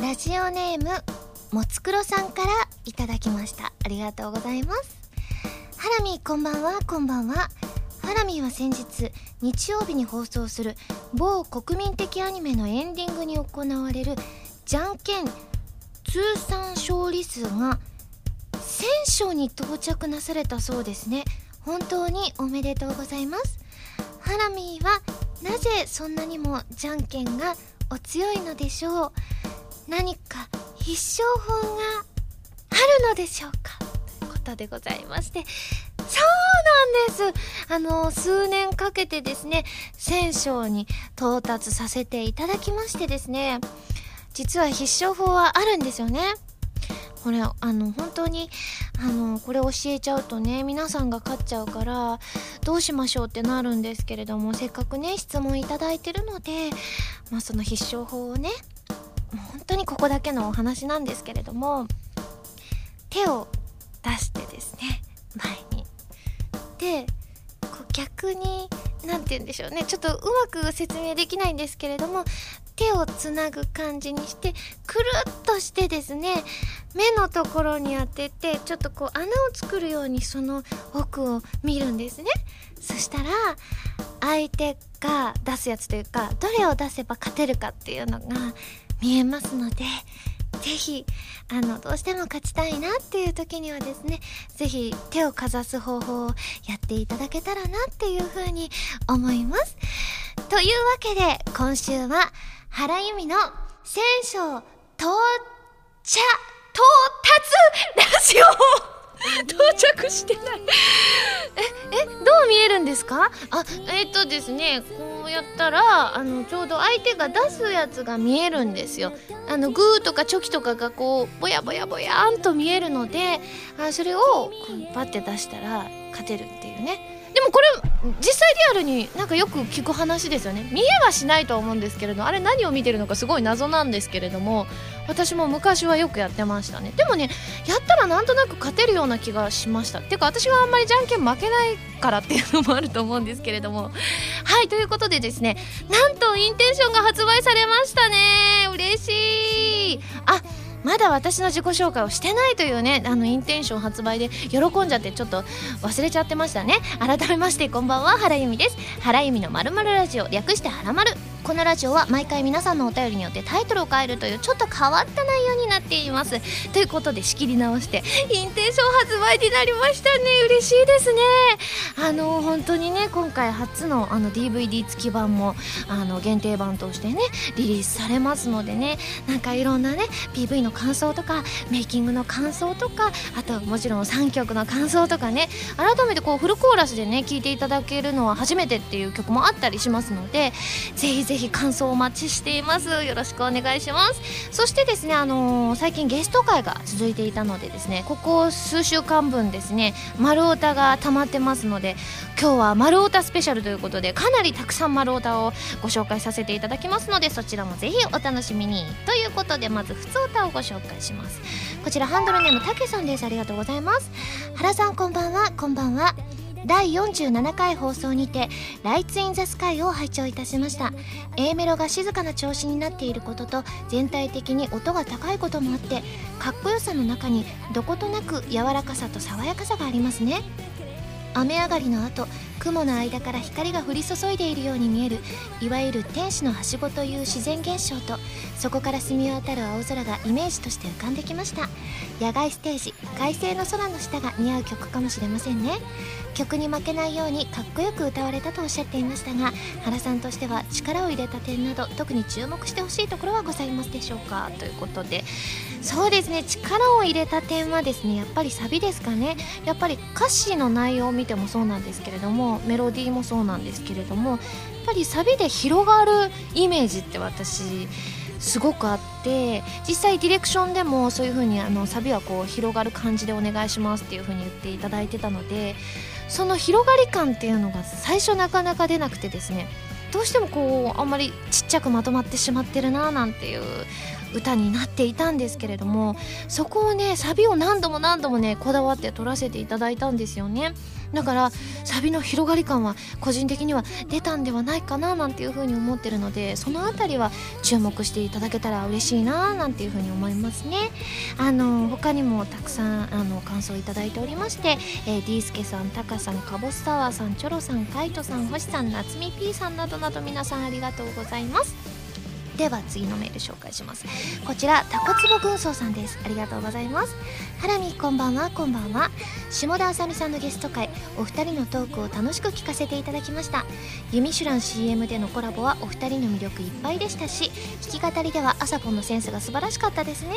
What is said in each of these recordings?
ラジオネームもつくろさんからいただきました。ありがとうございます。ハラミこんばんは。こんばんは。ハラミは先日日曜日に放送する某国民的アニメのエンディングに行われるじゃんけん通算勝利数が1000勝に到着なされたそうですね。本当におめでとうございます。ハラミーはなぜそんなにもじゃんけんがお強いのでしょう。何か必勝法があるのでしょうか？ということでございまして。そうなんです。あの数年かけてですね1000勝に到達させていただきましてですね。実は必勝法はあるんですよね。これあの本当にあのこれ教えちゃうとね皆さんが勝っちゃうからどうしましょうってなるんですけれどもせっかくね質問いただいてるのでまあその必勝法をね本当にここだけのお話なんですけれども手を出してですね前に。でこう逆に何て言うんでしょうねちょっとうまく説明できないんですけれども手をつなぐ感じにしてくるっとしてですね目のところに当ててちょっとこう穴を作るようにその奥を見るんですね。そしたら相手が出すやつというかどれを出せば勝てるかっていうのが見えますのでぜひあのどうしても勝ちたいなっていう時にはですねぜひ手をかざす方法をやっていただけたらなっていうふうに思います。というわけで今週は原由美の戦勝到着到達ラジオ到着してない。ええどう見えるんですか？あえっ、とですねこうやったらあのちょうど相手が出すやつが見えるんですよ。あのグーとかチョキとかがこうぼやぼやぼやんと見えるのであそれをこうパッて出したら勝てるっていうね。でもこれ実際リアルになんかよく聞く話ですよね。見えはしないとは思うんですけれどあれ何を見てるのかすごい謎なんですけれども私も昔はよくやってましたね。でもねやったらなんとなく勝てるような気がしました。ていうか私はあんまりじゃんけん負けないからっていうのもあると思うんですけれども。はいということでですねなんとインテンションが発売されましたね。嬉しい。あまだ私の自己紹介をしてないというねあのインテンション発売で喜んじゃってちょっと忘れちゃってましたね。改めましてこんばんは原由美です。原由美のまるラジオ略してはらまるこのラジオは毎回皆さんのお便りによってタイトルを変えるというちょっと変わった内容になっています。ということで仕切り直してインテンション発売になりましたね。嬉しいですね。あの本当にね今回初のあの DVD 付き版もあの限定版としてねリリースされますのでねなんかいろんなね PV のの感想とかメイキングの感想とかあともちろん3曲の感想とかね改めてこうフルコーラスでね聴いていただけるのは初めてっていう曲もあったりしますのでぜひぜひ感想をお待ちしています。よろしくお願いします。そしてですねあのー、最近ゲスト会が続いていたのでですねここ数週間分ですね丸太が溜まってますので今日は丸太スペシャルということでかなりたくさん丸太をご紹介させていただきますのでそちらもぜひお楽しみに。ということでまず普通歌をごご紹介します。こちらハンドルネームたけさんです。ありがとうございます。原さんこんばんは。こんばんは。第47回放送にて「ライツ・イン・ザ・スカイ」を拝聴いたしました。A メロが静かな調子になっていることと全体的に音が高いこともあってかっこよさの中にどことなく柔らかさと爽やかさがありますね。雨上がりの後雲の間から光が降り注いでいるように見えるいわゆる天使のはしごという自然現象とそこから澄み渡る青空がイメージとして浮かんできました。野外ステージ快晴の空の下が似合う曲かもしれませんね。曲に負けないようにかっこよく歌われたとおっしゃっていましたが原さんとしては力を入れた点など特に注目してほしいところはございますでしょうか？ということで。そうですね力を入れた点はですねやっぱりサビですかね。やっぱり歌詞の内容を見てもそうなんですけれどもメロディーもそうなんですけれどもやっぱりサビで広がるイメージって私すごくあって実際ディレクションでもそういう風にあにサビはこう広がる感じでお願いしますっていう風に言っていただいてたのでその広がり感っていうのが最初なかなか出なくてですねどうしてもこうあんまりちっちゃくまとまってしまってるななんていう歌になっていたんですけれどもそこをねサビを何度も何度もねこだわって撮らせていただいたんですよね。だからサビの広がり感は個人的には出たんではないかななんていうふうに思ってるのでその辺りは注目していただけたら嬉しいななんていうふうに思いますね。あの他にもたくさんあの感想いただいておりまして、えー、ディースケさんタカさんカボスタワーさんチョロさんカイトさん星さん夏美 P さんなどなど皆さんありがとうございます。では次のメール紹介します。こちらタコツボ軍曹さんです。ありがとうございます。ハラミこんばんはこんばんは。下田あさみさんのゲスト会お二人のトークを楽しく聞かせていただきました。ユミシュラン CM でのコラボはお二人の魅力いっぱいでしたし弾き語りではアサポンのセンスが素晴らしかったですね。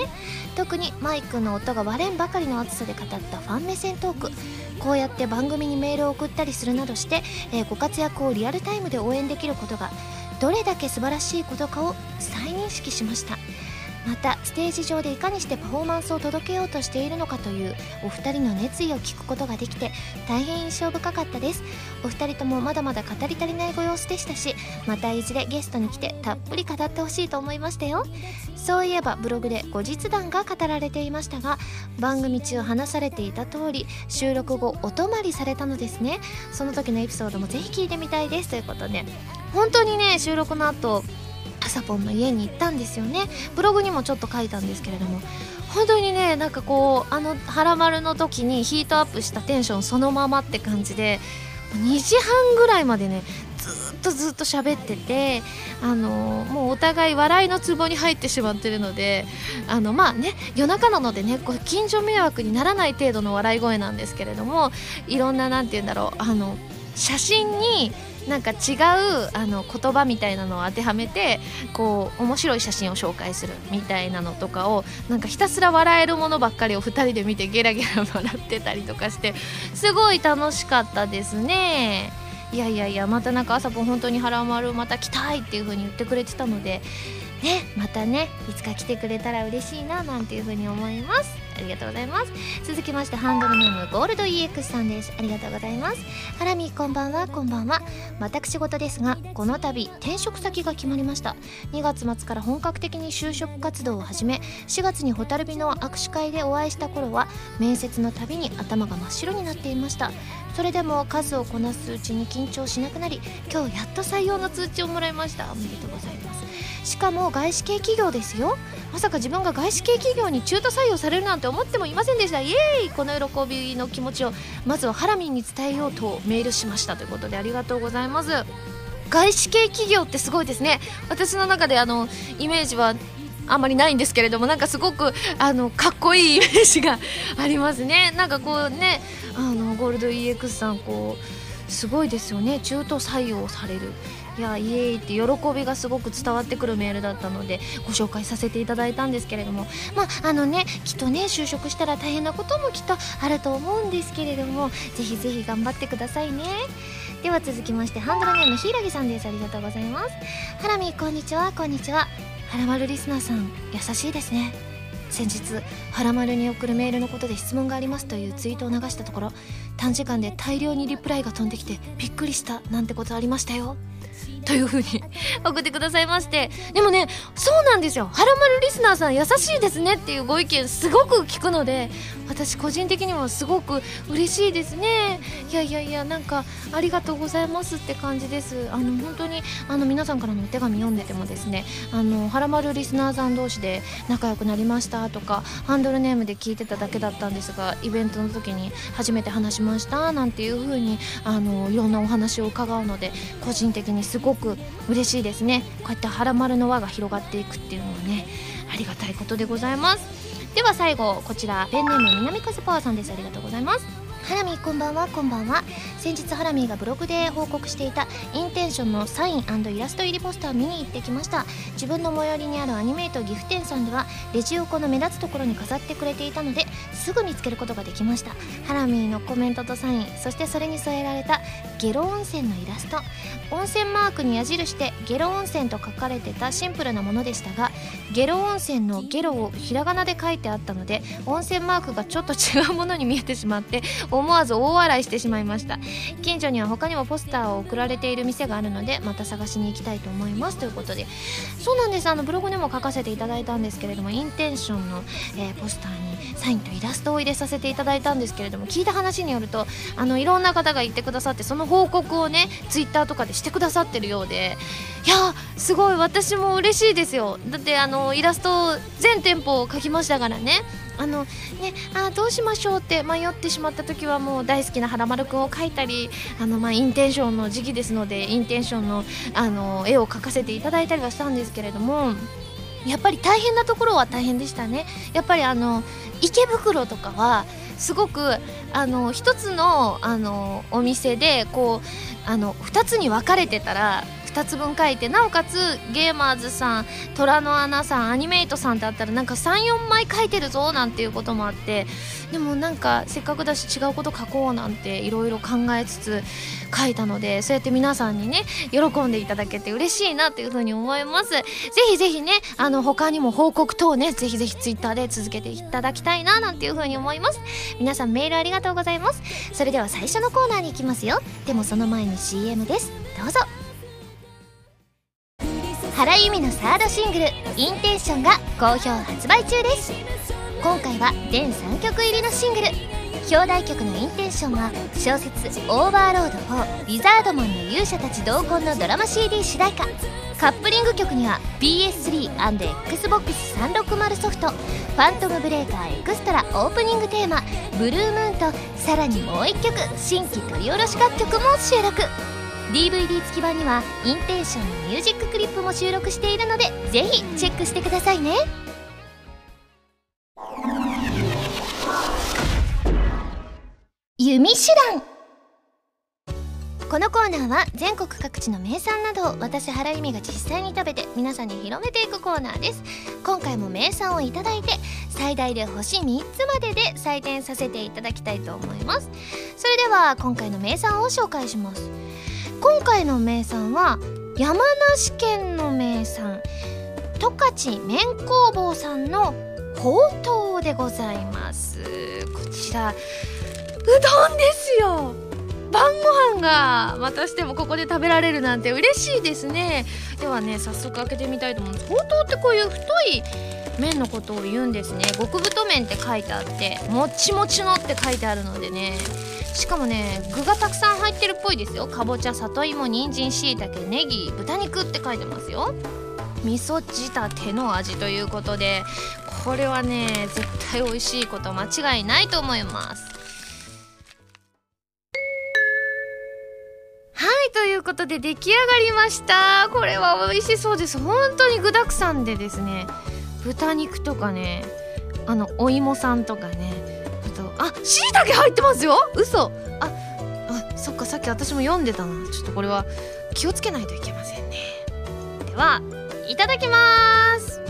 特にマイクの音が割れんばかりの熱さで語ったファン目線トーク。こうやって番組にメールを送ったりするなどして、えー、ご活躍をリアルタイムで応援できることがどれだけ素晴らしいことかを再認識しました。またステージ上でいかにしてパフォーマンスを届けようとしているのかというお二人の熱意を聞くことができて大変印象深かったです。お二人ともまだまだ語り足りないご様子でしたしまたいずれゲストに来てたっぷり語ってほしいと思いましたよ。そういえばブログで後日談が語られていましたが番組中話されていた通り収録後お泊まりされたのですね。その時のエピソードもぜひ聞いてみたいです。ということで本当にね収録の後あさぽんの家に行ったんですよね。ブログにもちょっと書いたんですけれども。本当にねなんかこうあの「はらまる」の時にヒートアップしたテンションそのままって感じで2時半ぐらいまでねずっとずっと喋っててあのもうお互い笑いのツボに入ってしまってるのであのまあね夜中なのでねこう近所迷惑にならない程度の笑い声なんですけれどもいろんな何て言うんだろうあの写真になんか違うあの言葉みたいなのを当てはめてこう面白い写真を紹介するみたいなのとかをなんかひたすら笑えるものばっかりを2人で見てゲラゲラ笑ってたりとかしてすごい楽しかったですね。いやいやいやまたなんか朝ぽん本当に腹丸また来たいっていう風に言ってくれてたのでねまたねいつか来てくれたら嬉しいななんていう風に思います。ありがとうございます。続きましてハンドルネームゴールド EX さんです。ありがとうございます。ハラミこんばんは。こんばんは。私事ですがこの度転職先が決まりました。2月末から本格的に就職活動を始め4月に蛍火の握手会でお会いした頃は面接のたびに頭が真っ白になっていました。それでも数をこなすうちに緊張しなくなり今日やっと採用の通知をもらいました。おめでとうございます。しかも外資系企業ですよ。まさか自分が外資系企業に中途採用されるなんて思ってもいませんでした。イエーイ。この喜びの気持ちをまずはハラミンに伝えようとメールしましたということでありがとうございます。外資系企業ってすごいですね。私の中であのイメージはあんまりないんですけれどもなんかすごくあのかっこいい イメージがありますね。なんかこうねあのゴールド EX さんこうすごいですよね。中途採用される。いやイエーイって喜びがすごく伝わってくるメールだったのでご紹介させていただいたんですけれどもまああのねきっとね就職したら大変なこともきっとあると思うんですけれどもぜひぜひ頑張ってくださいね。では続きましてハンドルネームひいらぎさんです。ありがとうございます。ハラミこんにちは。こんにちは。はらまるリスナーさん優しいですね。先日はらまるに送るメールのことで質問がありますというツイートを流したところ短時間で大量にリプライが飛んできてびっくりしたなんてことありましたよ。というふうに 送ってくださいまして。でもねそうなんですよ。はらまるリスナーさん優しいですねっていうご意見すごく聞くので私個人的にもすごく嬉しいですね。いやいやいやなんかありがとうございますって感じです。あの本当にあの皆さんからのお手紙読んでてもですねあのはらまるリスナーさん同士で仲良くなりましたとかハンドルネームで聞いてただけだったんですがイベントの時に初めて話しましたなんていう風にあのいろんなお話を伺うので個人的にすごくごく嬉しいですね。こうやってはらまるの輪が広がっていくっていうのはねありがたいことでございます。では最後こちらペンネーム南風パワーさんです。ありがとうございます。ハラミこんばんはこんばんは。先日ハラミーがブログで報告していたインテンションのサインイラスト入りポスター見に行ってきました。自分の最寄りにあるアニメイト岐阜店さんではレジ横の目立つところに飾ってくれていたのですぐ見つけることができました。ハラミーのコメントとサインそしてそれに添えられたゲロ温泉のイラスト。温泉マークに矢印でゲロ温泉と書かれてたシンプルなものでしたがゲロ温泉のゲロをひらがなで書いてあったので温泉マークがちょっと違うものに見えてしまって思わず大笑いしてしまいました。近所には他にもポスターを送られている店があるのでまた探しに行きたいと思います。ということでそうなんです。あのブログでも書かせていただいたんですけれどもインテンションの、えー、ポスターにサインとイラストを入れさせていただいたんですけれども聞いた話によるとあのいろんな方が言ってくださってその報告をねツイッターとかでしてくださってるようでいやすごい私も嬉しいですよ。だってあのイラスト全店舗描きましたからね。あのねあどうしましょうって迷ってしまった時はもう大好きなはらまるくんを描いたりあの、まあ、インテンションの時期ですのでインテンションのあの絵を描かせていただいたりはしたんですけれどもやっぱり大変なところは大変でしたね。やっぱりあの池袋とかはすごくあの一つのあのお店でこうあの2つに分かれてたら2つ分書いてなおかつゲーマーズさん虎の穴さんアニメイトさんってあったらなんか34枚書いてるぞなんていうこともあってでもなんかせっかくだし違うこと書こうなんていろいろ考えつつ書いたのでそうやって皆さんにね喜んでいただけて嬉しいなっていうふうに思います。ぜひぜひねあの他にも報告等ねぜひぜひツイッターで続けていただきたいななんていうふうに思います。皆さんメールありがとうございます。それでは最初のコーナーに行きますよ。でもその前に CM です。どうぞ。原由美のサードシングル「インテンション」が好評発売中です。今回は全3曲入りのシングル。表題曲の「インテンション」は小説「オーバーロード4ウィザードマンの勇者たち同梱」のドラマ CD 主題歌。カップリング曲には PS3&Xbox360 ソフト「ファントムブレーカーエクストラ」オープニングテーマ「 Blue Moon」とさらにもう1曲新規録り下ろし楽曲も収録。DVD 付き版にはインテンションのミュージッククリップも収録しているのでぜひチェックしてくださいね。弓手段。このコーナーは全国各地の名産などを私原由美が実際に食べて皆さんに広めていくコーナーです。今回も名産をいただいて最大で星3つまでで採点させていただきたいと思います。それでは今回の名産を紹介します。今回の名産は山梨県の名産十勝麺工房さんのほうとうでございます。こちらうどんですよ。晩ご飯がまたしてもここで食べられるなんて嬉しいですね。ではね早速開けてみたいと思うんです。ほうとうってこういう太い麺のことを言うんですね。極太麺って書いてあってもちもちのって書いてあるのでね。しかもね具がたくさん入ってるっぽいですよ。かぼちゃ里芋人参しいたけネギ豚肉って書いてますよ。味噌仕立ての味ということでこれはね絶対美味しいこと間違いないと思います。はいということで出来上がりました。これは美味しそうです。本当に具だくさんでですね豚肉とかねあのお芋さんとかねあしいたけ入ってますよ。嘘。ああそっかさっき私も読んでたな。ちょっとこれは気をつけないといけませんね。ではいただきます。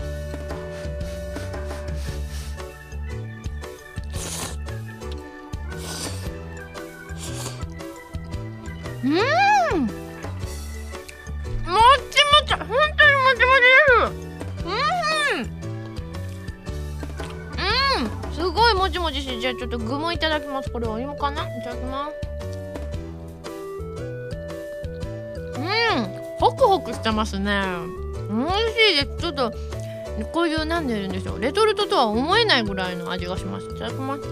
うん？ちしてじゃあちょっと具もいただきます。これお芋かな？いただきます。うん！ホクホクしてますね。美味しいです。ちょっとこういうなんで言うんでしょう。レトルトとは思えないぐらいの味がします。いただきます。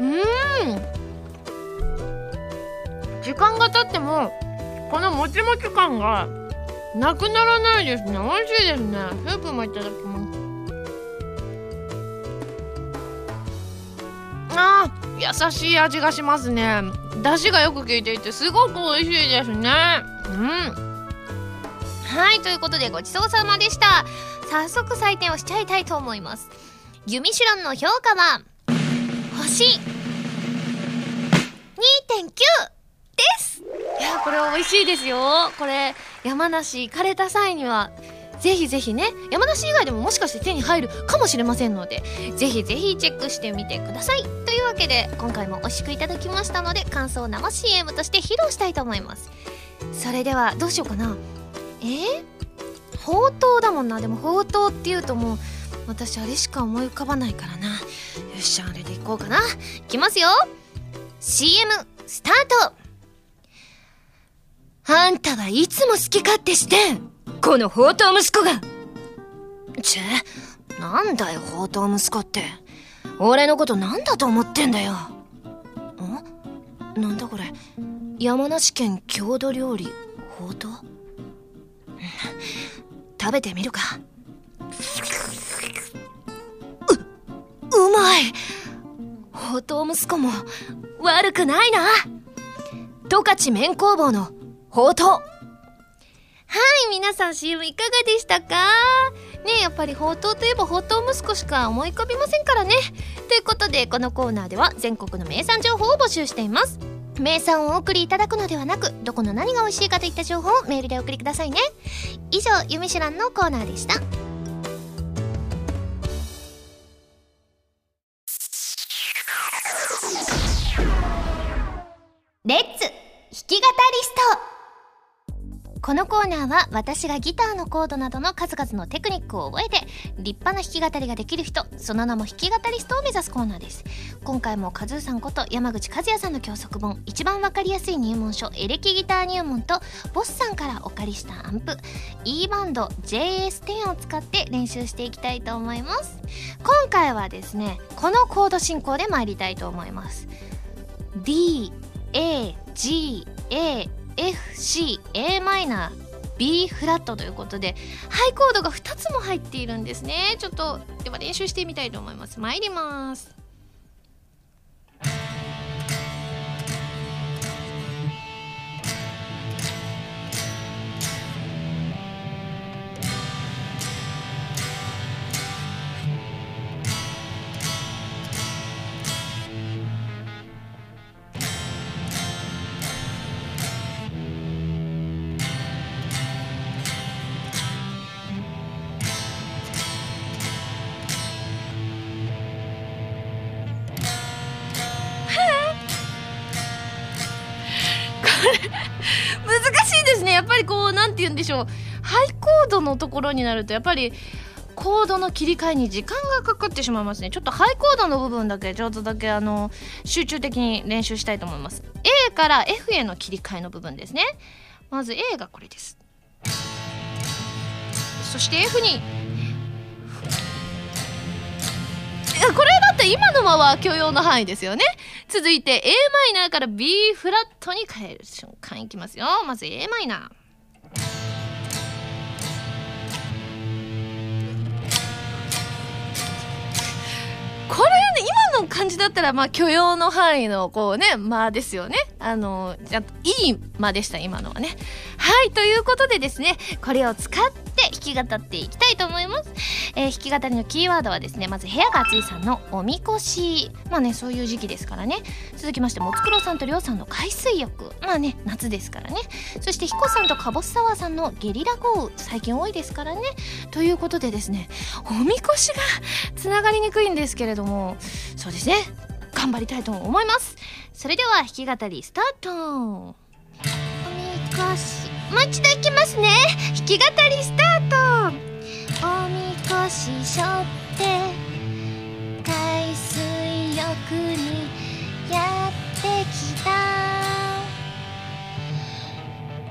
うん！時間が経ってもこのもちもち感がなくならないですね。美味しいですね。スープもいただきます。優しい味がしますね。出汁がよく効いていてすごく美味しいですね。うん。はいということでごちそうさまでした。早速採点をしちゃいたいと思います。ユミシュランの評価は星2.9です。いやこれ美味しいですよ。これ山梨行かれた際にはぜひぜひね山梨以外でももしかして手に入るかもしれませんのでぜひぜひチェックしてみてください。というわけで今回も美味しくいただきましたので感想を生 CM として披露したいと思います。それではどうしようかな。え？ー、ほうとうだもんな。でもほうとうっていうともう私あれしか思い浮かばないからな。よっしゃあれでいこうかな。いきますよ。CM スタート。あんたはいつも好き勝手してん。この宝刀息子が。ちぇなんだよ宝刀息子って。俺のことなんだと思ってんだよ。ん？なんだこれ。山梨県郷土料理宝刀？食べてみるか。ううまい。宝刀息子も悪くないな。十勝麺工房の宝刀。はい皆さん CM いかがでしたか？ねやっぱり宝刀といえば宝刀息子しか思い浮かびませんからね。ということでこのコーナーでは全国の名産情報を募集しています。名産をお送りいただくのではなくどこの何が美味しいかといった情報をメールでお送りくださいね。以上「ゆみしらん」のコーナーでした。レッツ弾き語りスト。このコーナーは私がギターのコードなどの数々のテクニックを覚えて立派な弾き語りができる人その名も弾き語りストを目指すコーナーです。今回もカズーさんこと山口和也さんの教則本一番わかりやすい入門書エレキギター入門とボスさんからお借りしたアンプ E バンド JS10 を使って練習していきたいと思います。今回はですねこのコード進行で参りたいと思います。D A G A F C A マイナー B フラットということでハイコードが2つも入っているんですね。ちょっとでは練習してみたいと思います。参ります。ょう。ハイコードのところになるとやっぱりコードの切り替えに時間がかかってしまいますね。ちょっとハイコードの部分だけちょっとだけあの集中的に練習したいと思います。A から F への切り替えの部分ですね。まず A がこれです。そして F に。これだって今のまま許容の範囲ですよね。続いて a マイナーから B フラットに変える瞬間いきますよ。まず a マイナー。これね今の感じだったらまあ許容の範囲のこうね間ですよね。あのじゃいい間でした今のはね。はいということでですねこれを使って弾き語っていきたいと思います、えー、弾き語りのキーワードはですねまず部屋が暑いさんのおみこし。まあねそういう時期ですからね。続きましてもつくろさんとりょうさんの海水浴。まあね夏ですからね。そしてひこさんとかぼすサワーさんのゲリラ豪雨。最近多いですからね。ということでですねおみこしがつながりにくいんですけれどもそうですね。頑張りたいと思います。それでは弾き語りスタート。おみこしもう一度いきますね。弾き語りスタート。おみこししょって海水浴にやってきた。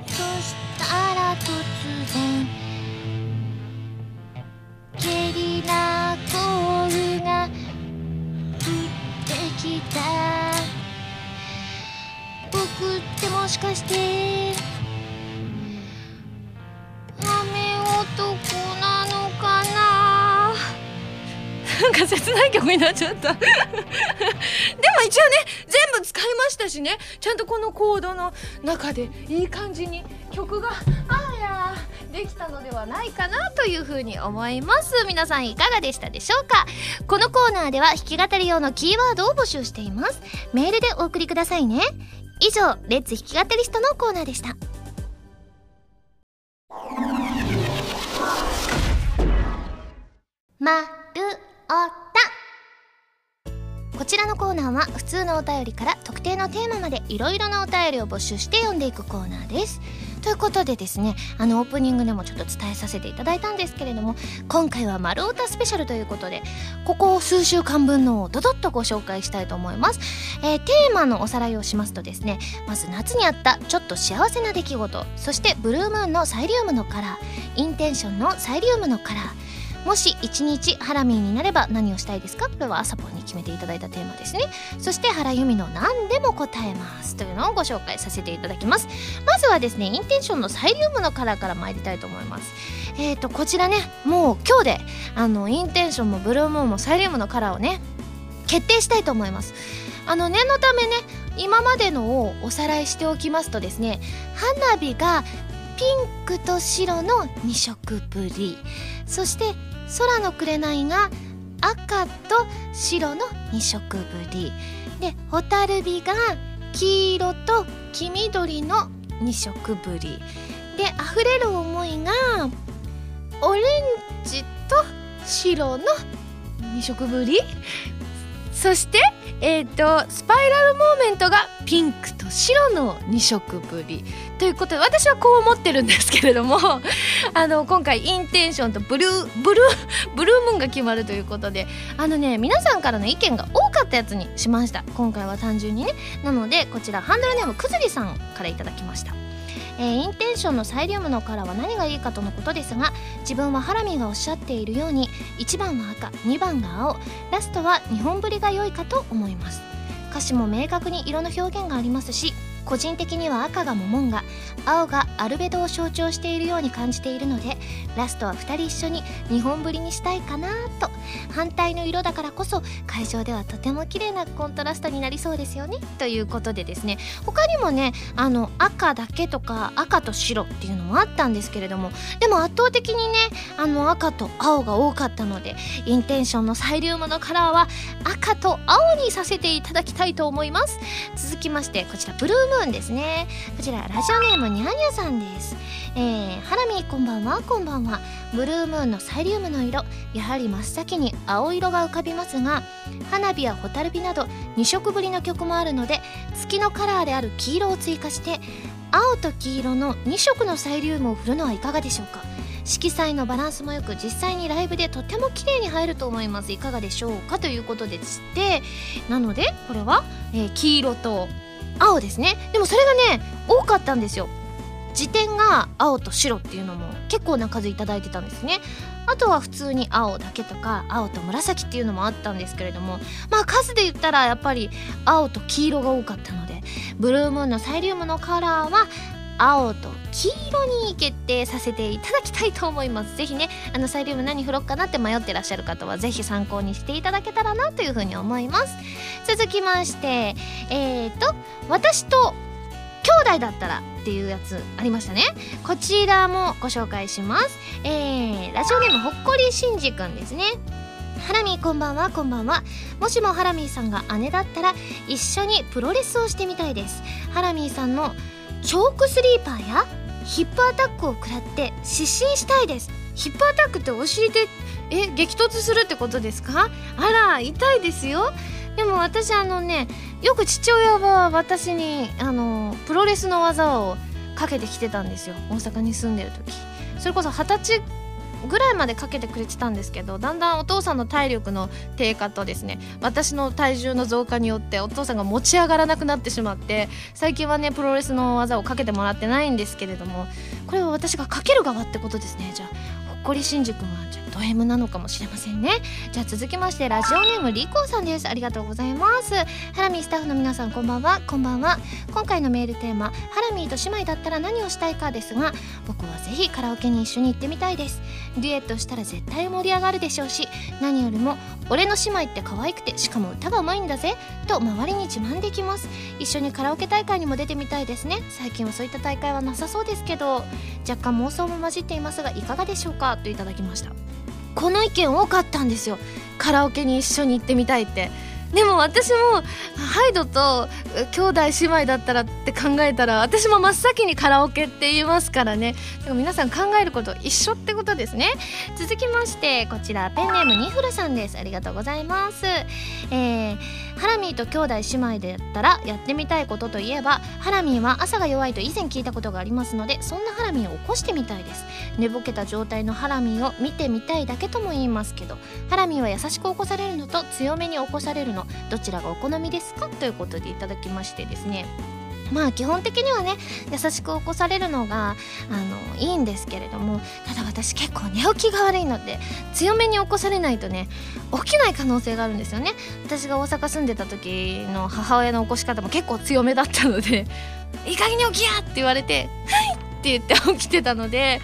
そしたら突然ゲリラ豪雨がきた。僕ってもしかしてなのかな？なんか切ない曲になっちゃった。でも一応ね全部使いましたしね。ちゃんとこのコードの中でいい感じに曲があやできたのではないかなというふうに思います。皆さんいかがでしたでしょうか？このコーナーでは弾き語り用のキーワードを募集しています。メールでお送りくださいね。以上レッツ弾き語りストのコーナーでした。まるおた。こちらのコーナーは普通のお便りから特定のテーマまでいろいろなお便りを募集して読んでいくコーナーです。ということでですねあのオープニングでもちょっと伝えさせていただいたんですけれども今回は「丸太スペシャル」ということでここ数週間分のをドドッとご紹介したいと思います、えー、テーマのおさらいをしますとですねまず夏にあったちょっと幸せな出来事そしてブルームーンのサイリウムのカラーインテンションのサイリウムのカラーもし1日ハラミーになれば何をしたいですか？これは朝ぽんに決めていただいたテーマですね。そして原由美の何でも答えますというのをご紹介させていただきます。まずはですねインテンションのサイリウムのカラーから参りたいと思います。えーとこちらねもう今日であのインテンションもブルームーンもサイリウムのカラーをね決定したいと思います。あの念のためね今までのをおさらいしておきますとですね花火がンクと白の2色ぶり。そして空の紅が赤と白の2色ぶり。で蛍火が黄色と黄緑の2色ぶり。で溢れる思いがオレンジと白の2色ぶり。そしてえっ、ー、とスパイラルモーメントがピンクと白の2色ぶり。ということで私はこう思ってるんですけれども あの今回インテンションとブルーブルーブルームーンが決まるということであのね皆さんからの意見が多かったやつにしました。今回は単純にね。なのでこちらハンドルネームくずりさんからいただきました。えー、インテンションのサイリウムのカラーは何がいいかとのことですが自分はハラミがおっしゃっているように1番は赤2番が青ラストは日本ぶりが良いかと思います。歌詞も明確に色の表現がありますし個人的には赤がモモンガ青がアルベドを象徴しているように感じているのでラストは2人一緒に日本ぶりにしたいかなと反対の色だからこそ会場ではとても綺麗なコントラストになりそうですよねということでですね他にもねあの赤だけとか赤と白っていうのもあったんですけれどもでも圧倒的にねあの赤と青が多かったのでインテンションのサイリウムのカラーは赤と青にさせていただきたいと思います。続きましてこちらブルームーンですね。こちらラジオネームにゃにゃさんです。えー、ハラミこんばんは。こんばんは。ブルームーンのサイリウムの色。やはり真っ先に青色が浮かびますが花火や蛍火など2色ぶりの曲もあるので月のカラーである黄色を追加して青と黄色の2色のサイリウムを振るのはいかがでしょうか。色彩のバランスもよく実際にライブでとても綺麗に入ると思います。いかがでしょうか？ということでしてなのでこれは、えー、黄色と青ですね。でもそれがね多かったんですよ。辞典が青と白っていうのも結構な数いただいてたんですね。あとは普通に青だけとか青と紫っていうのもあったんですけれどもまあ数で言ったらやっぱり青と黄色が多かったのでブルームーンのサイリウムのカラーは青と黄色に決定させていただきたいと思います。ぜひねあのサイリウム何振ろっかなって迷ってらっしゃる方はぜひ参考にしていただけたらなというふうに思います。続きましてえーと私と兄弟だったらっていうやつありましたね。こちらもご紹介します。えー、ラジオネームほっこりしんじくんですね。ハラミこんばんは。こんばんは。もしもハラミーさんが姉だったら一緒にプロレスをしてみたいです。ハラミーさんのチョークスリーパーやヒップアタックを食らって失神したいです。ヒップアタックってお尻でえ激突するってことですか？あら痛いですよ。でも私あのねよく父親は私にあのプロレスの技をかけてきてたんですよ。大阪に住んでる時。それこそ二十歳ぐらいまでかけてくれてたんですけどだんだんお父さんの体力の低下とですね私の体重の増加によってお父さんが持ち上がらなくなってしまって最近はねプロレスの技をかけてもらってないんですけれどもこれは私がかける側ってことですねじゃあ。こりしんじ君はじゃあド M なのかもしれませんね。じゃあ続きましてラジオネームリコさんです。ありがとうございます。ハラミースタッフの皆さんこんばんは。こんばんは。今回のメールテーマハラミーと姉妹だったら何をしたいかですが僕はぜひカラオケに一緒に行ってみたいです。デュエットしたら絶対盛り上がるでしょうし何よりも俺の姉妹って可愛くてしかも歌がうまいんだぜ。と周りに自慢できます。一緒にカラオケ大会にも出てみたいですね。最近はそういった大会はなさそうですけど若干妄想も混じっていますがいかがでしょうか？といただきました。この意見多かったんですよ。カラオケに一緒に行ってみたいって。でも私もハイドと兄弟姉妹だったらって考えたら私も真っ先にカラオケって言いますからね。でも皆さん考えること一緒ってことですね。続きましてこちらペンネームニフルさんです。ありがとうございます。えー、ハラミーと兄弟姉妹でやったらやってみたいことといえばハラミーは朝が弱いと以前聞いたことがありますのでそんなハラミーを起こしてみたいです。寝ぼけた状態のハラミーを見てみたいだけとも言いますけどハラミーは優しく起こされるのと強めに起こされるのどちらがお好みですか？ということでいただきましてですね。まあ基本的にはね優しく起こされるのがあのいいんですけれどもただ私結構寝起きが悪いので強めに起こされないとね起きない可能性があるんですよね私が大阪住んでた時の母親の起こし方も結構強めだったので「いい加減に起きや!」って言われて「はい!」って言って起きてたので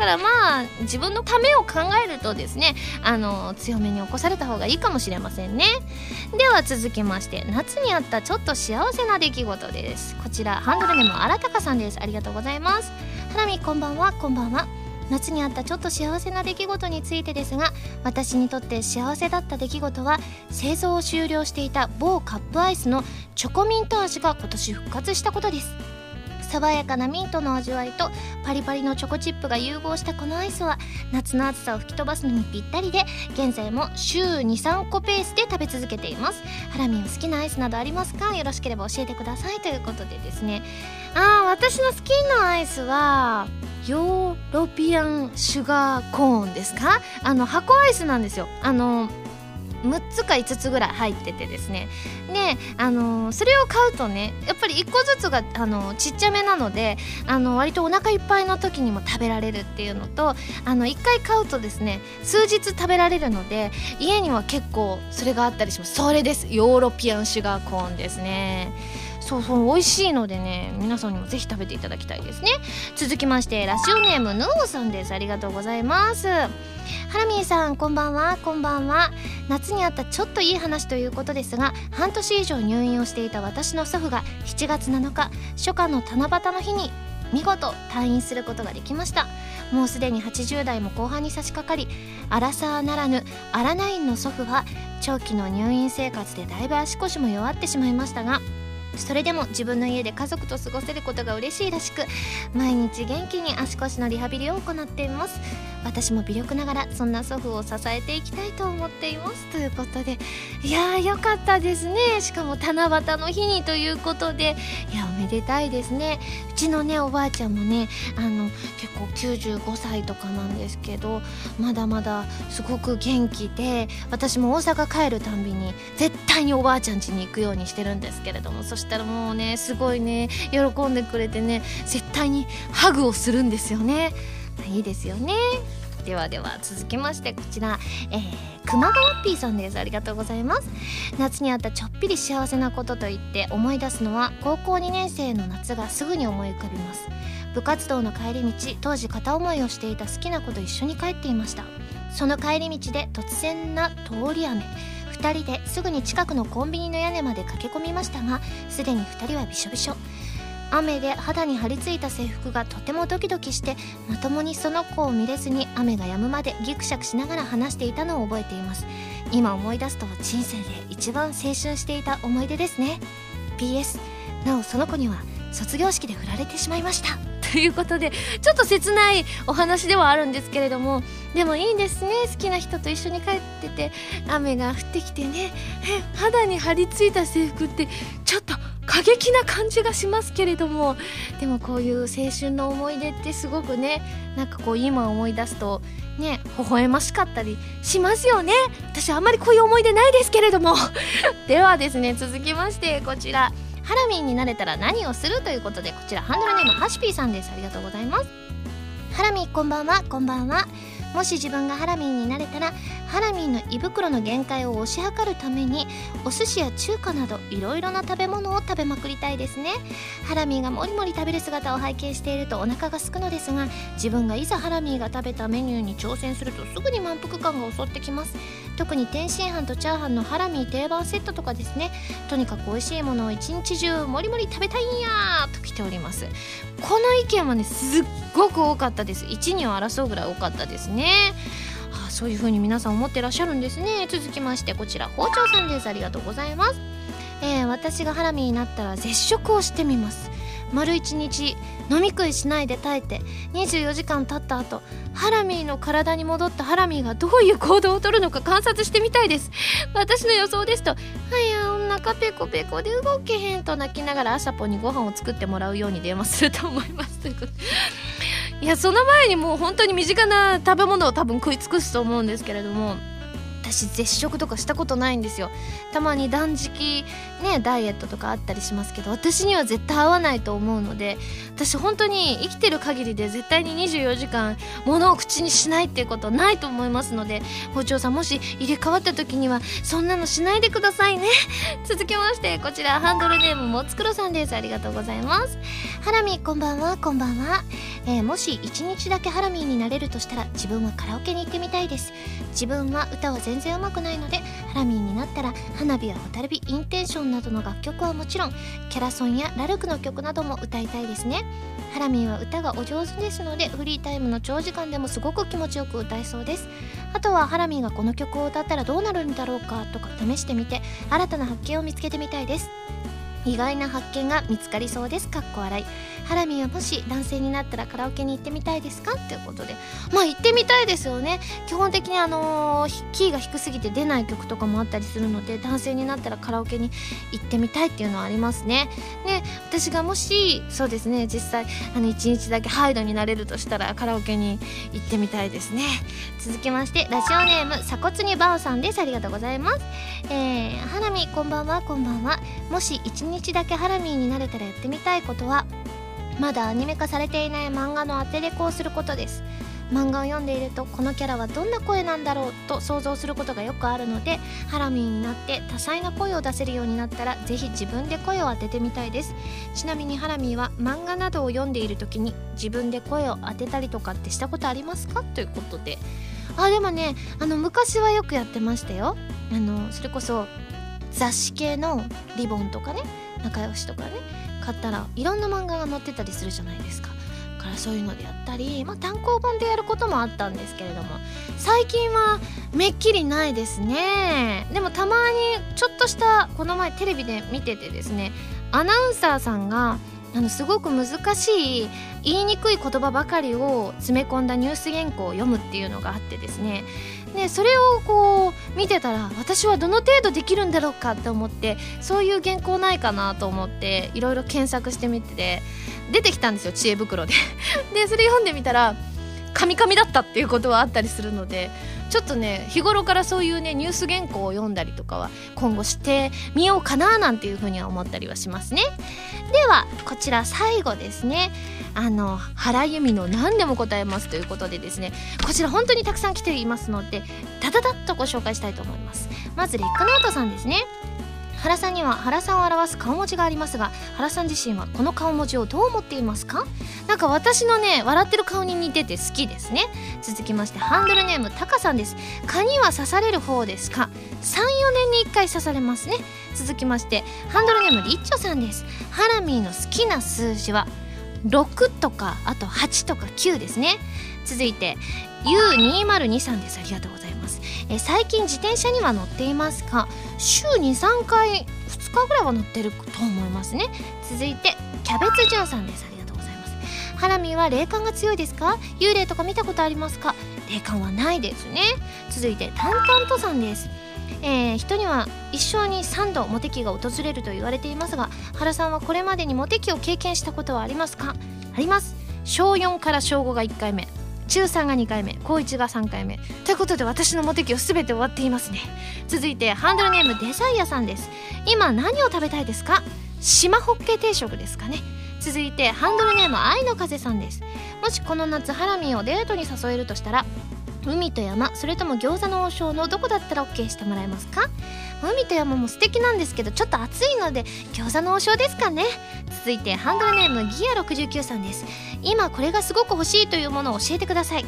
からまあ自分のためを考えるとですねあの強めに起こされた方がいいかもしれませんね。では続きまして夏にあったちょっと幸せな出来事です。こちらハンドルネームあらたかさんです。ありがとうございます。ハラミこんばんは。こんばんは。夏にあったちょっと幸せな出来事についてですが私にとって幸せだった出来事は製造を終了していた某カップアイスのチョコミント味が今年復活したことです。爽やかなミントの味わいとパリパリのチョコチップが融合したこのアイスは夏の暑さを吹き飛ばすのにぴったりで現在も週23個ペースで食べ続けています。ハラミン好きなアイスなどありますか？よろしければ教えてください。ということでですね。あー私の好きなアイスはヨーロピアンシュガーコーンですか？あの箱アイスなんですよ。あの6つか5つぐらい入っててですね。で、あのー、それを買うとねやっぱり1個ずつが、あのー、ちっちゃめなので、あのー、割とお腹いっぱいの時にも食べられるっていうのとあの1回買うとですね数日食べられるので家には結構それがあったりします。それです。ヨーロピアンシュガーコーンですね。そうそう美味しいのでね皆さんにもぜひ食べていただきたいですね。続きましてラジオネームヌーさんです。ありがとうございます。ハラミーさんこんばんは。こんばんは。夏にあったちょっといい話ということですが半年以上入院をしていた私の祖父が7月7日初夏の七夕の日に見事退院することができました。もうすでに80代も後半に差し掛かりアラサーならぬアラナインの祖父は長期の入院生活でだいぶ足腰も弱ってしまいましたがそれでも自分の家で家族と過ごせることが嬉しいらしく毎日元気に足腰のリハビリを行っています。私も微力ながらそんな祖父を支えていきたいと思っています。ということでいやーよかったですね。しかも七夕の日にということでいやおめでたいですね。うちのねおばあちゃんもねあの結構95歳とかなんですけどまだまだすごく元気で私も大阪帰るたんびに絶対におばあちゃん家に行くようにしてるんですけれどもそしたらもうねすごいね喜んでくれてね絶対にハグをするんですよね。いいですよね。ではでは続きましてこちら、えー、熊川 P さんです。ありがとうございます。夏にあったちょっぴり幸せなことと言って思い出すのは高校2年生の夏がすぐに思い浮かびます。部活動の帰り道当時片思いをしていた好きな子と一緒に帰っていました。その帰り道で突然な通り雨。2人ですぐに近くのコンビニの屋根まで駆け込みましたがすでに2人はびしょびしょ。雨で肌に張り付いた制服がとてもドキドキしてまともにその子を見れずに雨が止むまでギクシャクしながら話していたのを覚えています。今思い出すと人生で一番青春していた思い出ですね。PS なおその子には卒業式で振られてしまいました。ということでちょっと切ないお話ではあるんですけれどもでもいいですね。好きな人と一緒に帰ってて雨が降ってきてね。肌に張り付いた制服ってちょっと過激な感じがしますけれどもでもこういう青春の思い出ってすごくねなんかこう今思い出すとね微笑ましかったりしますよね。私あんまりこういう思い出ないですけれども。ではですね続きましてこちら。ハラミンになれたら何をするということでこちらハンドルネームハシピーさんです。ありがとうございます。ハラミこんばんはこんばんは。もし自分がハラミンになれたらハラミンの胃袋の限界を推し量るためにお寿司や中華などいろいろな食べ物を食べまくりたいですね。ハラミーがもりもり食べる姿を拝見しているとお腹が空くのですが自分がいざハラミーが食べたメニューに挑戦するとすぐに満腹感が襲ってきます。特に天津飯とチャーハンのハラミ定番セットとかですね。とにかく美味しいものを一日中もりもり食べたいんやと来ております。この意見はねすっごく多かったです。1、2を争うぐらい多かったですね。はあ、そういう風に皆さん思ってらっしゃるんですね。続きましてこちら包丁さんです。ありがとうございます、えー、私がハラミになったら絶食をしてみます。丸一日飲み食いしないで耐えて24時間経った後ハラミーの体に戻ったハラミーがどういう行動をとるのか観察してみたいです。私の予想ですと「はやお腹ペコペコで動けへん」と泣きながら朝ポンにご飯を作ってもらうように電話すると思います。ということ。いやその前にもう本当に身近な食べ物を多分食い尽くすと思うんですけれども私絶食とかしたことないんですよ。たまに断食ねダイエットとかあったりしますけど私には絶対合わないと思うので私本当に生きてる限りで絶対に24時間物を口にしないっていうことないと思いますので包丁さんもし入れ替わった時にはそんなのしないでくださいね。続きましてこちらハンドルネームもつくろさんです。ありがとうございます。ハラミこんばんは。こんばんは、えー、もし1日だけハラミーになれるとしたら自分はカラオケに行ってみたいです。自分は歌は全然上手くないのでハラミーになったら花火や蛍火インテンションなどの楽曲はもちろんキャラソンやラルクの曲なども歌いたいですね。ハラミーは歌がお上手ですのでフリータイムの長時間でもすごく気持ちよく歌えそうです。あとはハラミーがこの曲を歌ったらどうなるんだろうかとか試してみて新たな発見を見つけてみたいです。意外な発見が見つかりそうです。かっこ笑い。ハラミはもし男性になったらカラオケに行ってみたいですか？っていうことで。まあ行ってみたいですよね。基本的にあのー、キーが低すぎて出ない曲とかもあったりするので男性になったらカラオケに行ってみたいっていうのはありますね。で私がもしそうですね実際あの1日だけハイドになれるとしたらカラオケに行ってみたいですね。続きましてラジオネーム鎖骨にバオさんです。ありがとうございます。えー、ハラミこんばんはこんばんは。もし1日だけハラミーになれたらやってみたいことはまだアニメ化されていない漫画の当てレコをすることです。漫画を読んでいるとこのキャラはどんな声なんだろうと想像することがよくあるのでハラミーになって多彩な声を出せるようになったらぜひ自分で声を当ててみたいです。ちなみにハラミーは漫画などを読んでいる時に自分で声を当てたりとかってしたことありますか？ということで。あでもねあの昔はよくやってましたよ。あのそれこそ雑誌系のリボンとかね仲良しとかね買ったらいろんな漫画が載ってたりするじゃないですか。だからそういうのでやったり、まあ、単行本でやることもあったんですけれども最近はめっきりないですね。でもたまにちょっとしたこの前テレビで見ててですねアナウンサーさんがあのすごく難しい言いにくい言葉ばかりを詰め込んだニュース原稿を読むっていうのがあってですねねそれをこう見てたら私はどの程度できるんだろうかって思ってそういう原稿ないかなと思っていろいろ検索してみてて出てきたんですよ知恵袋で。でそれ読んでみたらカミカミだったっていうことはあったりするのでちょっとね日頃からそういうねニュース原稿を読んだりとかは今後してみようかななんていうふうには思ったりはしますね。ではこちら最後ですね。あの原由美の何でも答えますということでですね。こちら本当にたくさん来ていますのでダダダッとご紹介したいと思います。まずレックノートさんですね。原さんには原さんを表す顔文字がありますが原さん自身はこの顔文字をどう思っていますか？なんか私のね笑ってる顔に似てて好きですね。続きましてハンドルネームタカさんです。蚊には刺される方ですか？34年に1回刺されますね。続きましてハンドルネームリッチョさんです。ハラミーの好きな数字は6とかあと8とか9ですね。続いて U202 です。ありがとうございます。え最近自転車には乗っていますか？週23回2日ぐらいは乗ってると思いますね。続いてキャベツジュンさんです。ありがとうございます。ハラミは霊感が強いですか？幽霊とか見たことありますか？霊感はないですね。続いてタンタントさんです。えー、人には一生に3度モテ期が訪れると言われていますが原さんはこれまでにモテ期を経験したことはありますか？あります。小4から小5が1回目。中3が2回目高1が3回目。ということで私のモテ期を全て終わっていますね。続いてハンドルネームデザイアさんです。今何を食べたいですか？島ホッケ定食ですかね。続いてハンドルネーム愛の風さんです。もしこの夏ハラミをデートに誘えるとしたら海と山それとも餃子の王将のどこだったら OK してもらえますか？海と山も素敵なんですけどちょっと暑いので餃子の王将ですかね。続いてハンドルネームギア69さんです。今これがすごく欲しいというものを教えてください。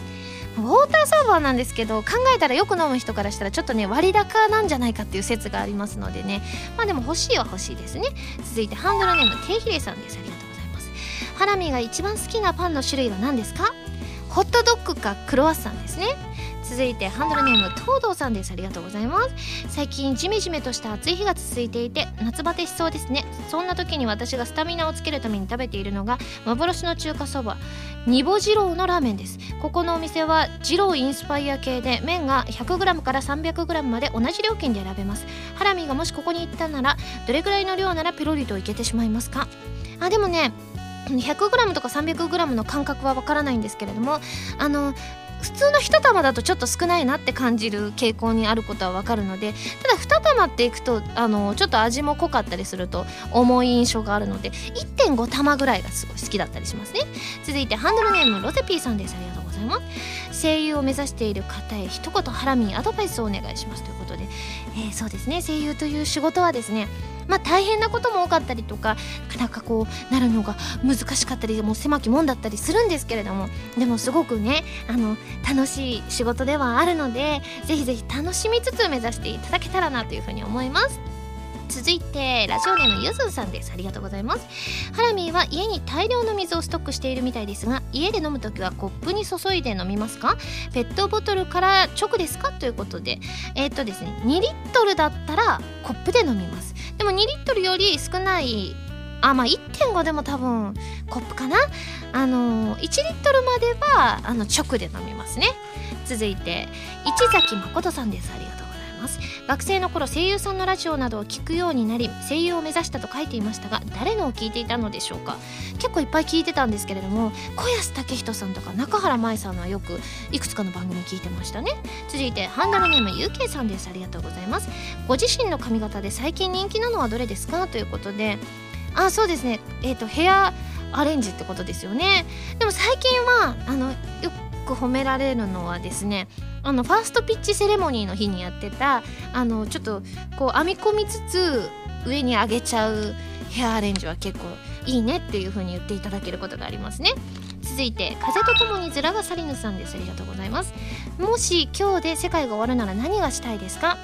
ウォーターサーバーなんですけど考えたらよく飲む人からしたらちょっとね割高なんじゃないかっていう説がありますのでね。まあでも欲しいは欲しいですね。続いてハンドルネームテイヒレさんです。ありがとうございます。ハラミが一番好きなパンの種類は何ですか？ホットドッグかクロワッサンですね。続いてハンドルネーム東堂さんです。ありがとうございます。最近ジメジメとした暑い日が続いていて夏バテしそうですね。そんな時に私がスタミナをつけるために食べているのが幻の中華そばニボ二郎のラーメンです。ここのお店は二郎インスパイア系で麺が 100g から 300g まで同じ料金で選べます。ハラミがもしここに行ったならどれぐらいの量ならペロリといけてしまいますか？あでもね 100g とか 300g の感覚はわからないんですけれどもあの普通の1玉だとちょっと少ないなって感じる傾向にあることはわかるのでただ2玉っていくとあのちょっと味も濃かったりすると重い印象があるので1.5玉ぐらいがすごい好きだったりしますね。続いてハンドルネームロゼピーさんです。ありがとうございます。声優を目指している方へ一言ハラミにアドバイスをお願いしますということで、えー、そうですね。声優という仕事はですねまあ、大変なことも多かったりとかなかなかこうなるのが難しかったりもう狭き門だったりするんですけれどもでもすごくねあの楽しい仕事ではあるのでぜひぜひ楽しみつつ目指していただけたらなというふうに思います。続いてラジオネームゆずさんです。ありがとうございます。ハラミーは家に大量の水をストックしているみたいですが家で飲む時はコップに注いで飲みますか？ペットボトルから直ですか？ということでえー、っとですね2リットルだったらコップで飲みます。でも2リットルより少ないあまあ1.5でも多分コップかな？あの1リットルまではあの直で飲みますね。続いて市崎誠さんです。ありがとうます。学生の頃声優さんのラジオなどを聞くようになり声優を目指したと書いていましたが誰のを聞いていたのでしょうか？結構いっぱい聞いてたんですけれども小安武人さんとか中原舞さんはよくいくつかの番組聞いてましたね。続いてハンダルネーム UK さんです。ありがとうございます。ご自身の髪型で最近人気なのはどれですか？ということで。あそうですね。えっ、ー、とヘアアレンジってことですよね。でも最近はあのよく褒められるのはですねあのファーストピッチセレモニーの日にやってたあのちょっとこう編み込みつつ上に上げちゃうヘアアレンジは結構いいねっていう風に言っていただけることがありますね。続いて風とともにズラがサリヌさんですありがとうございます。もし今日で世界が終わるなら何がしたいですか？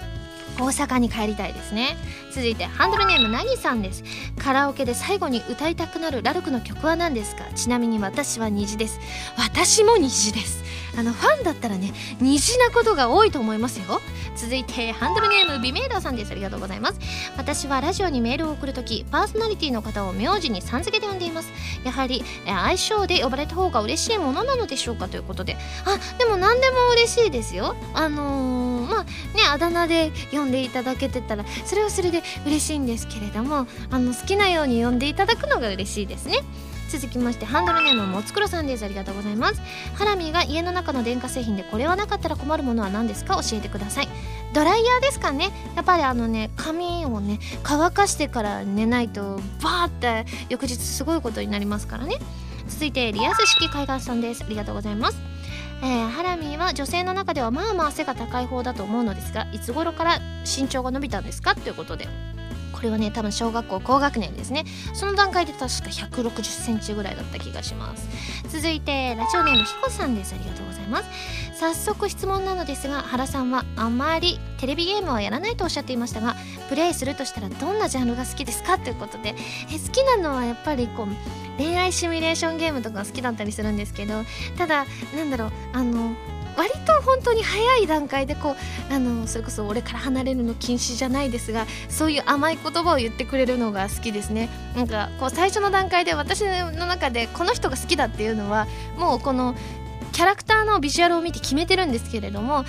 大阪に帰りたいですね。続いてハンドルネームなぎさんです。カラオケで最後に歌いたくなるラルクの曲は何ですか？ちなみに私は虹です。私も虹です。あのファンだったらね虹なことが多いと思いますよ。続いてハンドルネームビメーダーさんです。ありがとうございます。私はラジオにメールを送るときパーソナリティの方を名字にさん付けで呼んでいます。やはり相性で呼ばれた方が嬉しいものなのでしょうかということで。あでも何でも嬉しいですよ。あのー、まあねあだ名で呼んでいただけてたらそれはそれで嬉しいんですけれどもあの好きなように呼んでいただくのが嬉しいですね。続きましてハンドルネームもつくろさんです。ありがとうございます。ハラミが家の中の電化製品でこれはなかったら困るものは何ですか？教えてください。ドライヤーですかね？やっぱりあのね髪をね乾かしてから寝ないとバーって翌日すごいことになりますからね。続いてリアス式海岸さんです。ありがとうございます。えー、ハラミーは女性の中ではまあまあ背が高い方だと思うのですがいつ頃から身長が伸びたんですか？ということで。これはね多分小学校高学年ですね。その段階で確か1 6 0センチぐらいだった気がします。続いてラジオネームひこさんです。ありがとうございます。早速質問なのですが原さんはあまりテレビゲームはやらないとおっしゃっていましたがプレイするとしたらどんなジャンルが好きですか？ということでえ好きなのはやっぱりこう恋愛シミュレーションゲームとか好きだったりするんですけどただなんだろうあの割と本当に早い段階でこうあのそれこそ俺から離れるの禁止じゃないですがそういう甘い言葉を言ってくれるのが好きですね。なんかこう最初の段階で私の中でこの人が好きだっていうのはもうこのキャラクターのビジュアルを見て決めてるんですけれども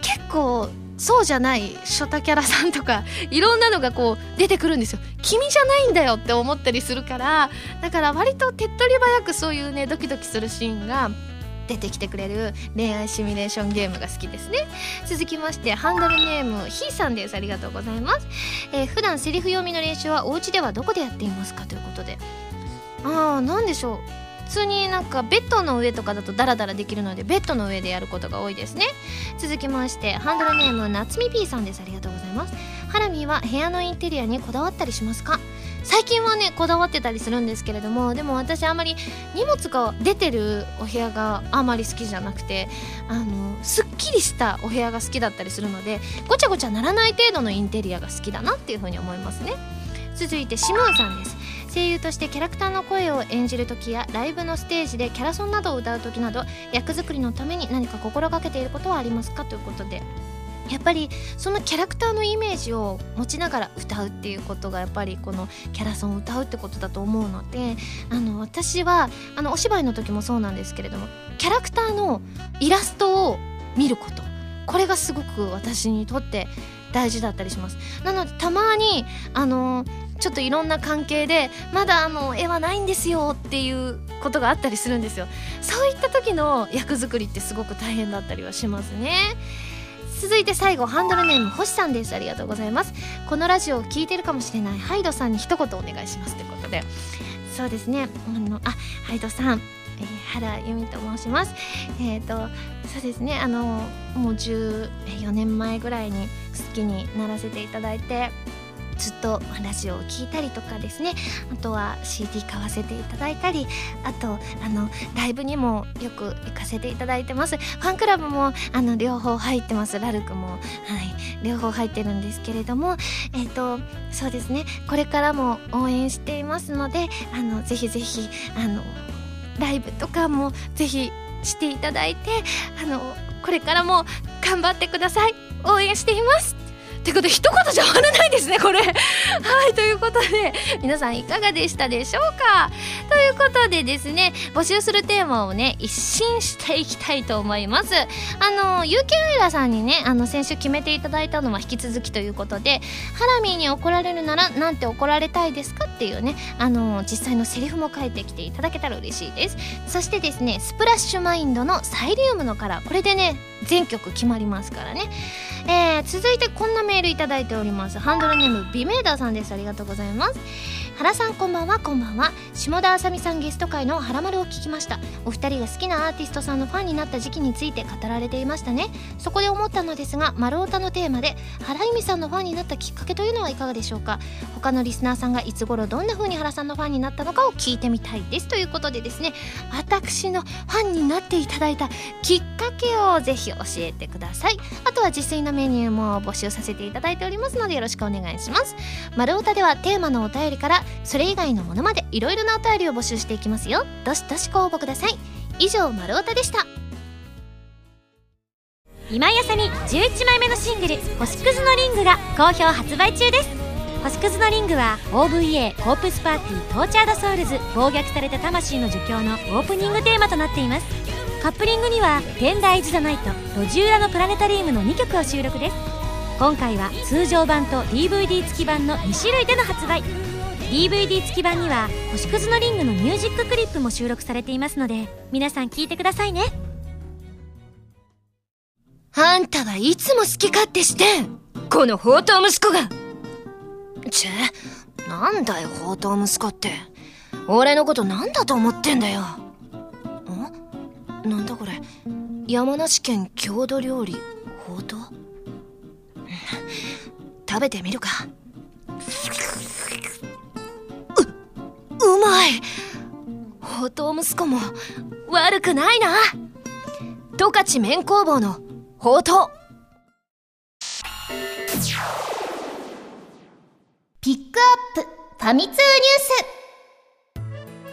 結構そうじゃない初太キャラさんとかいろんなのがこう出てくるんですよ。君じゃないんだよって思ったりするからだから割と手っ取り早くそういうねドキドキするシーンが出てきてくれる恋愛シミュレーションゲームが好きですね。続きましてハンドルネームひーさんです。ありがとうございます、えー、普段セリフ読みの練習はお家ではどこでやっていますかということで。ああ何でしょう。普通になんかベッドの上とかだとダラダラできるのでベッドの上でやることが多いですね。続きましてハンドルネームなつみ P さんです。ありがとうございます。ハラミーは部屋のインテリアにこだわったりしますか？最近はねこだわってたりするんですけれどもでも私あんまり荷物が出てるお部屋があまり好きじゃなくてあのすっきりしたお部屋が好きだったりするのでごちゃごちゃならない程度のインテリアが好きだなっていうふうに思いますね。続いてシモンさんです。声優としてキャラクターの声を演じる時やライブのステージでキャラソンなどを歌う時など役作りのために何か心がけていることはありますか？ということで。やっぱりそのキャラクターのイメージを持ちながら歌うっていうことがやっぱりこのキャラソンを歌うってことだと思うのであの私はあのお芝居の時もそうなんですけれどもキャラクターのイラストを見ることこれがすごく私にとって大事だったりします。なのでたまにあのちょっといろんな関係でまだあの絵はないんですよっていうことがあったりするんですよ。そういった時の役作りってすごく大変だったりはしますね。続いて最後ハンドルネーム星さんです。ありがとうございます。このラジオを聞いてるかもしれないハイドさんに一言お願いしますということで。そうですね。あのあハイドさん。えー、原由美と申します。えっ、ー、とそうですね。あのもう14年前ぐらいに好きにならせていただいてずっとラジオを聴いたりとかですね。あとは CD 買わせていただいたり。あとあのライブにもよく行かせていただいてます。ファンクラブもあの両方入ってます。ラルクも。はい。両方入ってるんですけれども。えっ、ー、とそうですね。これからも応援していますのであのぜひぜひあのライブとかもぜひしていただいてあのこれからも頑張ってください。応援しています。てこと一言じゃ終わらないですねこれ。はいということで皆さんいかがでしたでしょうか？ということでですね募集するテーマをね一新していきたいと思います。あのゆうきあいらさんにねあの先週決めていただいたのは引き続きということでハラミーに怒られるならなんて怒られたいですかっていうねあの実際のセリフも書いてきていただけたら嬉しいです。そしてですねスプラッシュマインドのサイリウムのカラー。これでね全曲決まりますからね。えー、続いてこんなメールいただいております。ハンドルネームビメーダーさんです。ありがとうございます。原さんこんばんは。こんばんは。下田あさみさんゲスト会の「はらまる」を聞きました。お二人が好きなアーティストさんのファンになった時期について語られていましたね。そこで思ったのですが丸太のテーマで原由美さんのファンになったきっかけというのはいかがでしょうか。他のリスナーさんがいつ頃どんな風に原さんのファンになったのかを聞いてみたいです。ということでですね私のファンになっていただいたきっかけをぜひ教教えてください。あとは自炊のメニューも募集させていただいておりますのでよろしくお願いします。丸太ではテーマのお便りからそれ以外のものまでいろいろなお便りを募集していきますよ。どしどしご応募ください。以上丸太でした。今井麻美11枚目のシングル「星屑のリング」が好評発売中です。星屑のリングは OVA コープスパーティー Tortured Souls 暴虐された魂の呪叫のオープニングテーマとなっています。カップリングには「 Tender is the Night」「路地裏のプラネタリウム」の2曲を収録です。今回は通常版と DVD 付き版の2種類での発売。DVD 付き版には「星屑のリング」のミュージッククリップも収録されていますので皆さん聴いてくださいね。あんたはいつも好き勝手してん。この宝刀息子が。ちぇなんだよ宝刀息子って。俺のことなんだと思ってんだよだこれ。山梨県郷土料理宝刀 食べてみるか。ううまい。宝刀息子も悪くないな。十勝麺工房の宝刀ピックアップファミ通ニュース。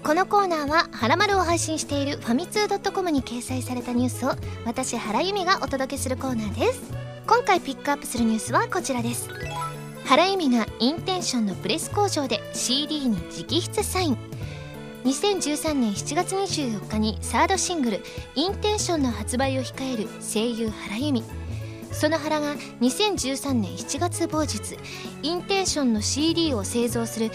このコーナーは「はらまる」を配信しているファミツー .com に掲載されたニュースを私原由美がお届けするコーナーです。今回ピックアップするニュースはこちらです。原由美がインテンションのプレス工場で CD に直筆サイン。2013年7月24日にサードシングル「インテンション」の発売を控える声優原由美。その原が2013年7月某日インテンションの CD を製造する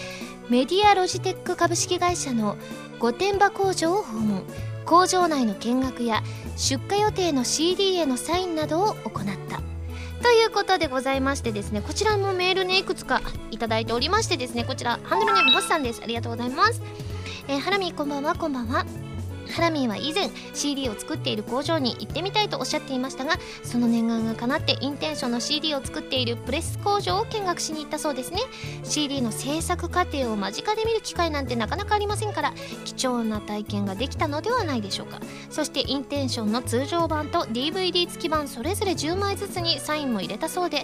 メディアロジテック株式会社の御殿場工場を訪問。工場内の見学や出荷予定の CD へのサインなどを行った。ということでございましてですねこちらもメールねいくつかいただいておりましてですねこちらハンドルネーム星さんです。ありがとうございます。えー、ハラミこんばんはこんばんは。ハラミーは以前 CD を作っている工場に行ってみたいとおっしゃっていましたがその念願が叶ってインテンションの CD を作っているプレス工場を見学しに行ったそうですね。CD の制作過程を間近で見る機会なんてなかなかありませんから貴重な体験ができたのではないでしょうか。そしてインテンションの通常版と DVD 付き版それぞれ10枚ずつにサインも入れたそうで、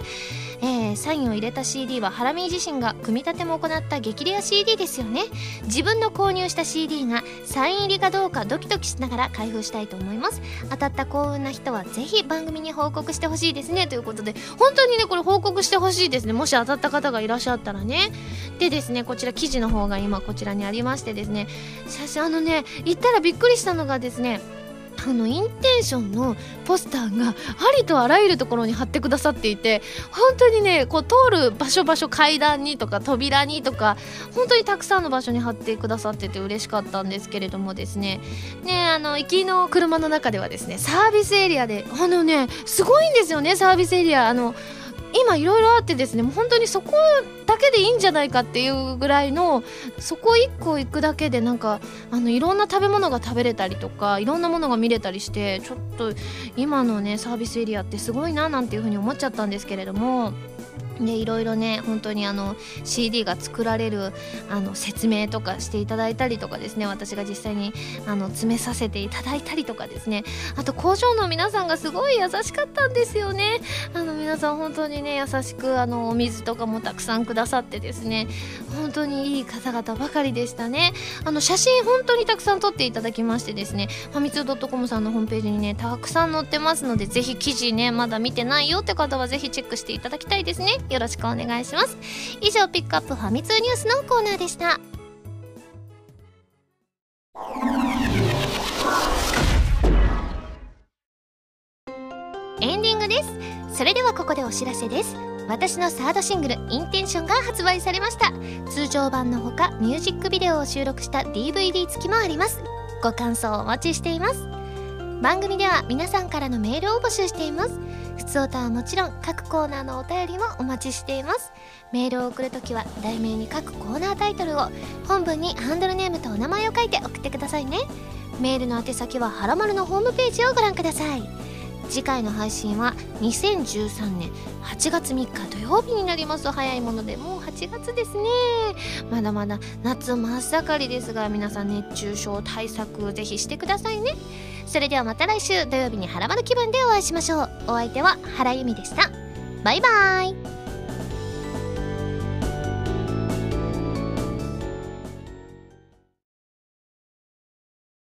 えー、サインを入れた CD はハラミー自身が組み立ても行った激レア CD ですよね。自分の購入した CD がサイン入りかどうかドキドキしながら開封したいと思います。当たった幸運な人はぜひ番組に報告してほしいですね。ということで本当にねこれ報告してほしいですね。もし当たった方がいらっしゃったらね。でですねこちら記事の方が今こちらにありましてですね。写真あのね行ったらびっくりしたのがですねあのインテンションのポスターがありとあらゆるところに貼ってくださっていて本当にねこう通る場所場所階段にとか扉にとか本当にたくさんの場所に貼ってくださってて嬉しかったんですけれどもですね。ねあの行きの車の中ではですねサービスエリアであのねすごいんですよねサービスエリア。あの今いろいろあってですねもう本当にそこだけでいいんじゃないかっていうぐらいのそこ1個行くだけでなんかあのいろんな食べ物が食べれたりとかいろんなものが見れたりしてちょっと今のねサービスエリアってすごいななんていうふうに思っちゃったんですけれどもでいろいろね本当にあの CD が作られるあの説明とかしていただいたりとかですね私が実際にあの詰めさせていただいたりとかですね。あと工場の皆さんがすごい優しかったんですよね。あの皆さん本当にね優しくあのお水とかもたくさんくださってですね。本当にいい方々ばかりでしたね。あの写真本当にたくさん撮っていただきましてですね。ファミツー .com さんのホームページにねたくさん載ってますのでぜひ記事ねまだ見てないよって方はぜひチェックしていただきたいですね。よろしくお願いします。以上ピックアップファミ通ニュースのコーナーでした。エンディングです。それではここでお知らせです。私のサードシングル「インテンション」が発売されました。通常版のほかミュージックビデオを収録した DVD 付きもあります。ご感想をお待ちしています。番組では皆さんからのメールを募集しています。ふつおたはもちろん各コーナーのお便りもお待ちしています。メールを送るときは題名に各コーナータイトルを本文にハンドルネームとお名前を書いて送ってくださいね。メールの宛先ははらまるのホームページをご覧ください。次回の配信は2013年8月3日土曜日になります。早いものでもう8月ですね。まだまだ夏真っ盛りですが皆さん熱中症対策ぜひしてくださいね。それではまた来週土曜日にハラマル気分でお会いしましょう。お相手は原由美でした。バイバーイ。